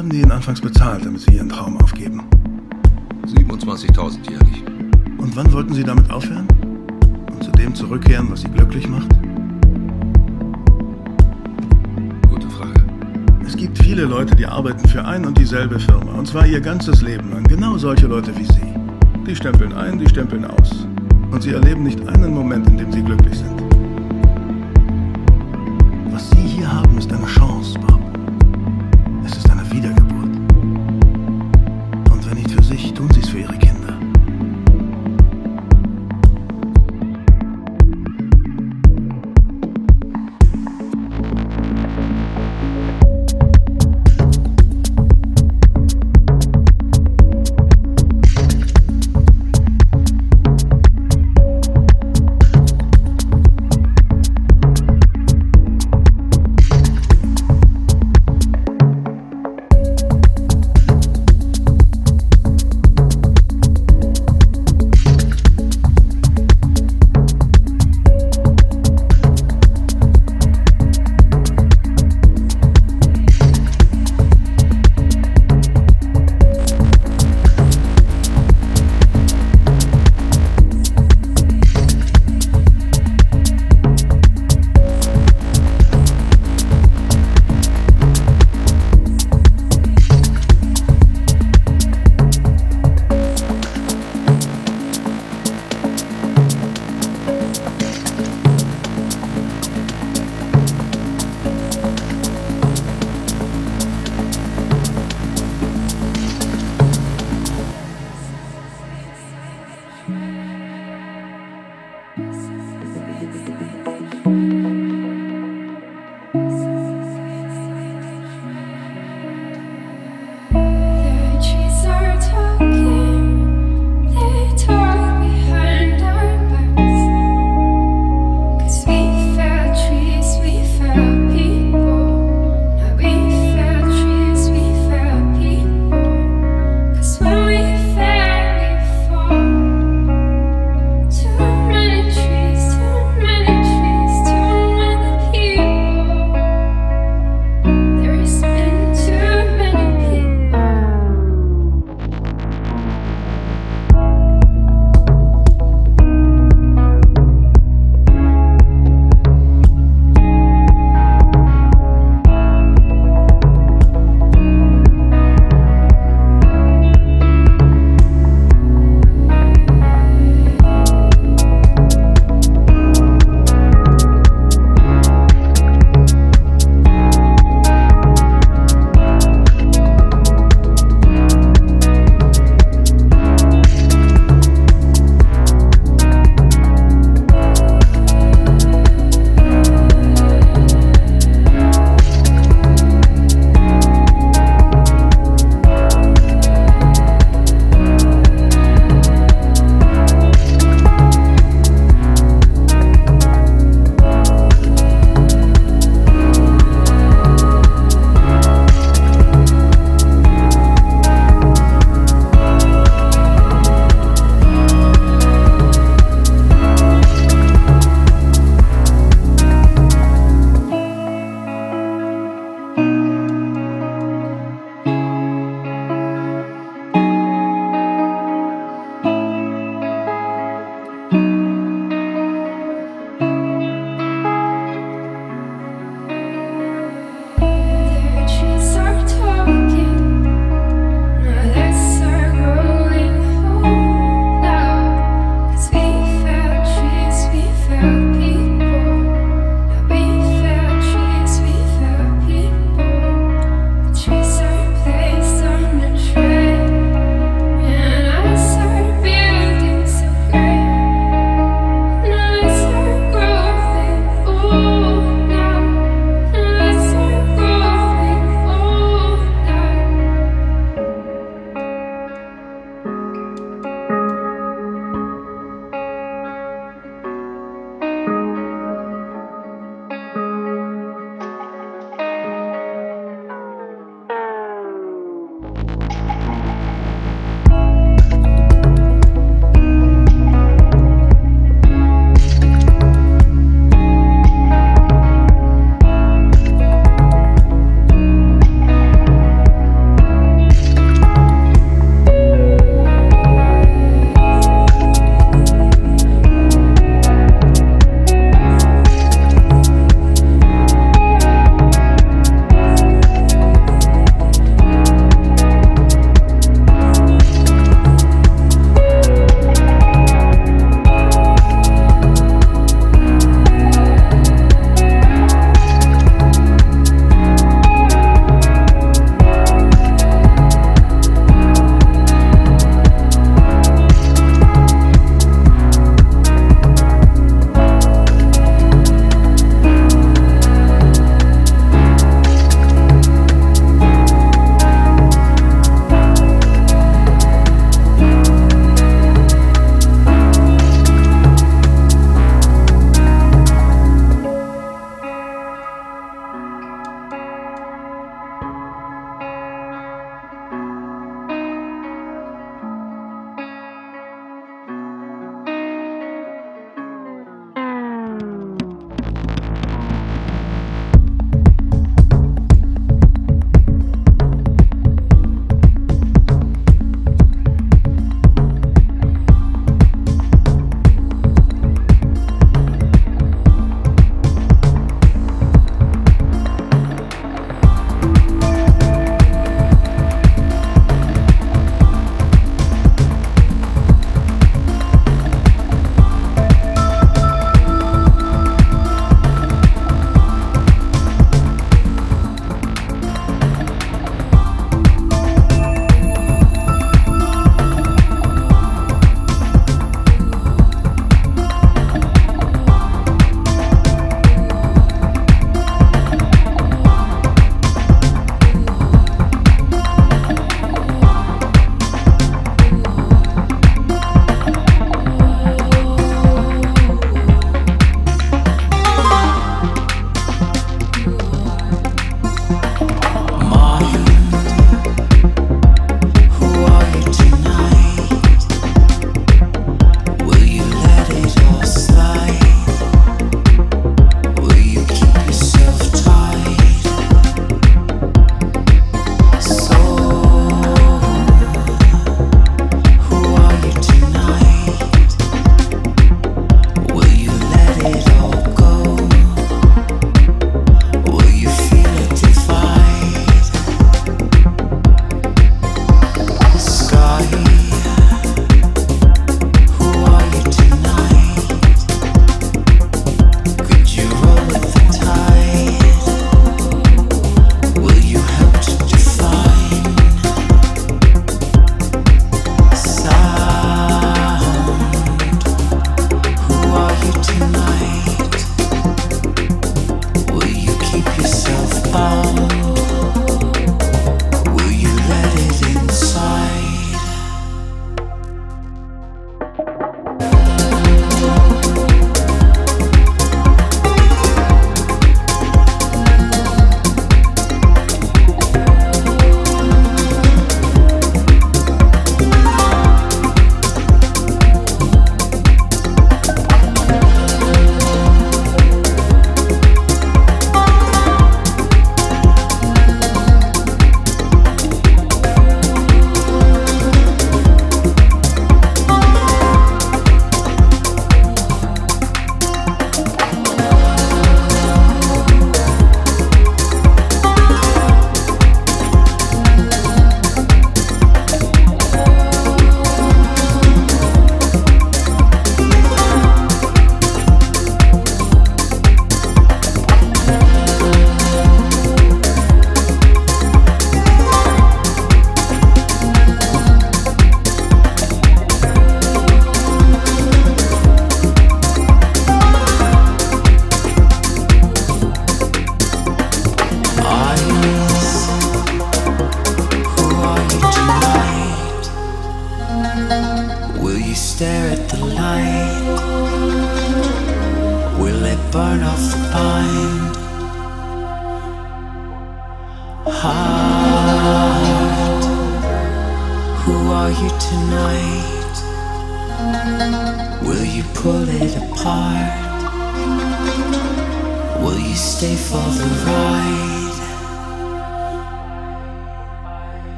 haben die Ihnen anfangs bezahlt, damit Sie Ihren Traum aufgeben? 27.000 jährlich. Und wann wollten Sie damit aufhören? Und zu dem zurückkehren, was Sie glücklich macht? Gute Frage. Es gibt viele Leute, die arbeiten für ein und dieselbe Firma. Und zwar ihr ganzes Leben lang. Genau solche Leute wie Sie. Die stempeln ein, die stempeln aus. Und sie erleben nicht einen Moment, in dem sie glücklich sind. Was Sie hier haben, ist eine Chance,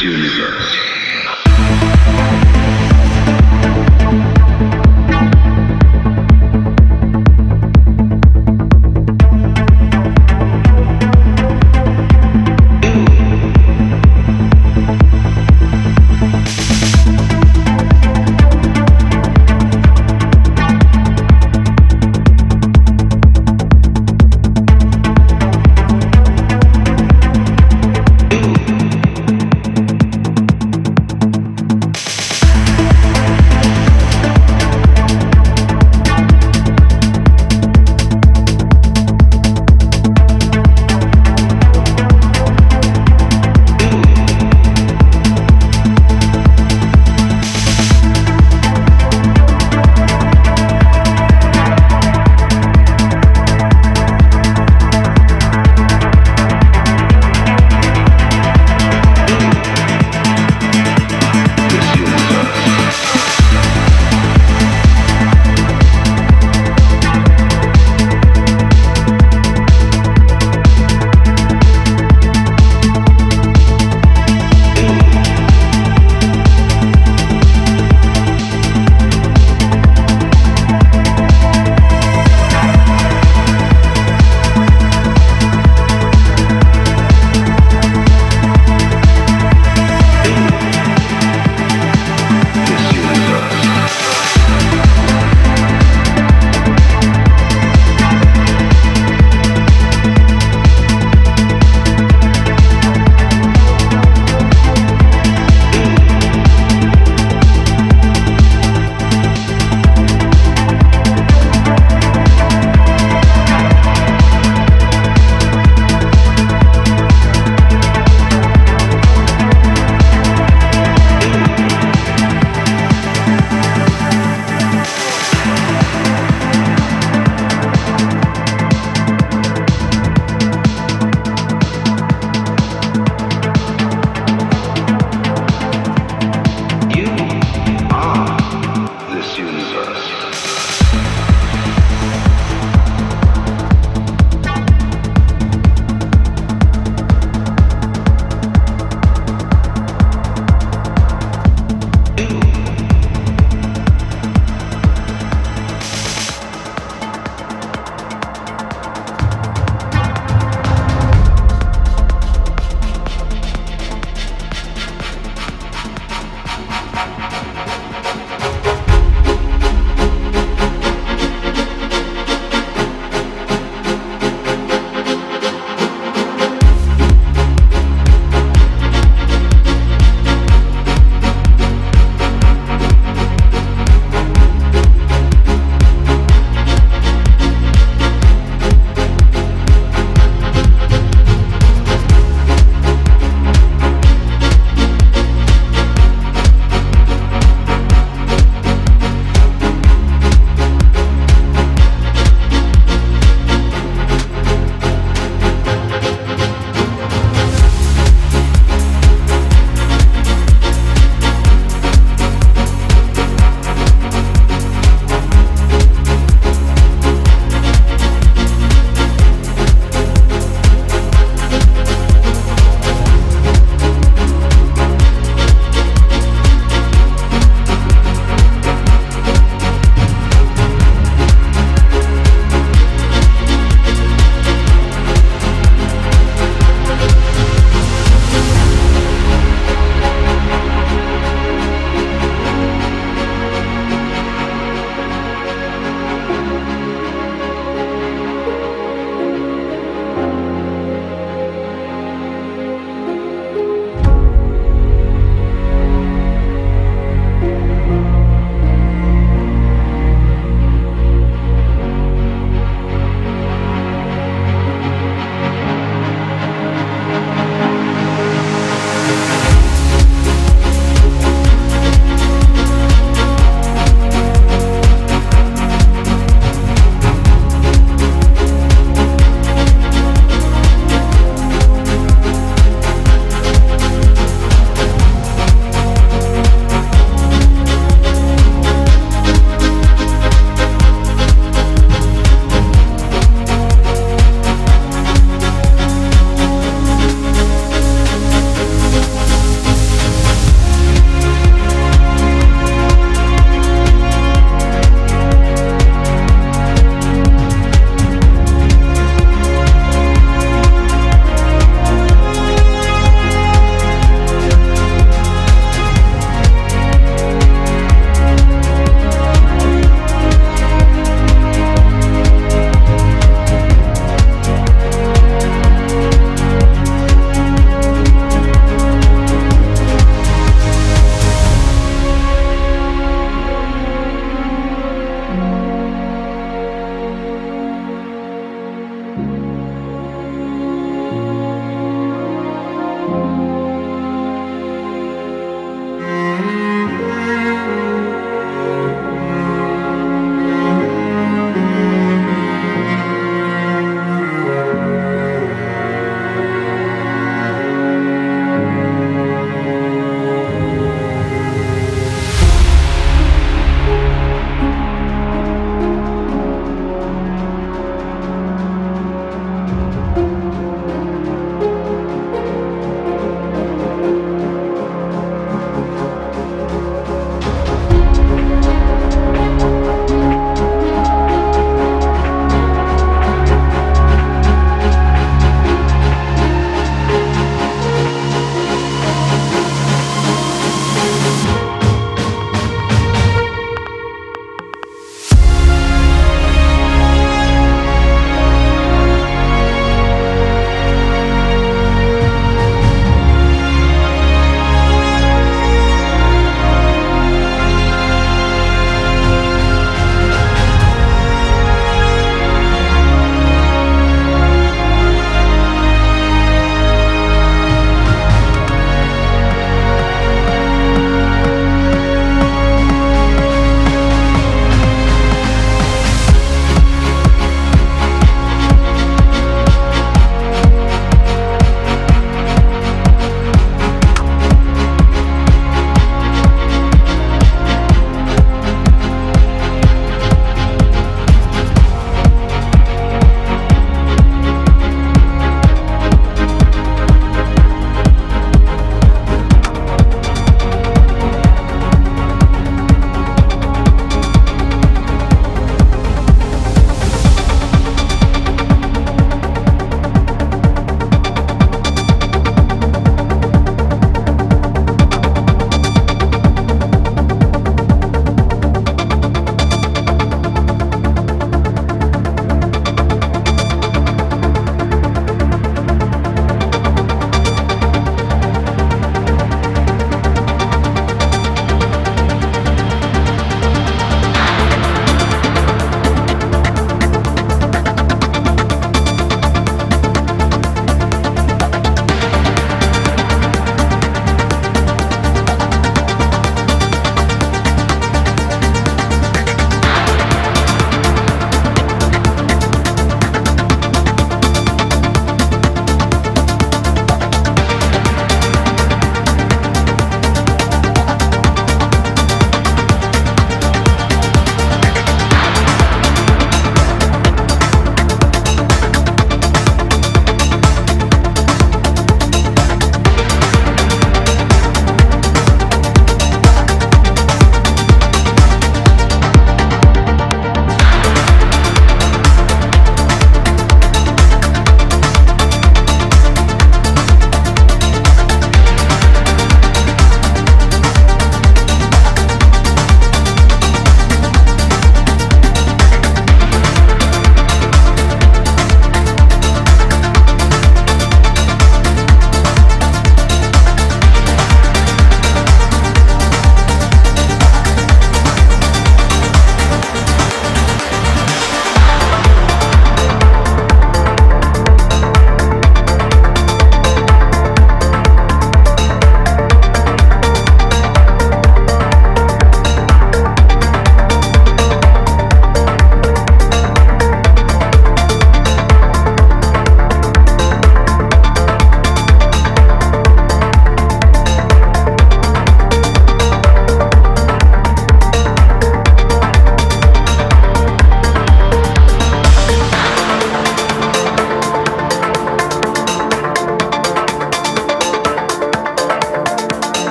universe.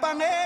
帮嘞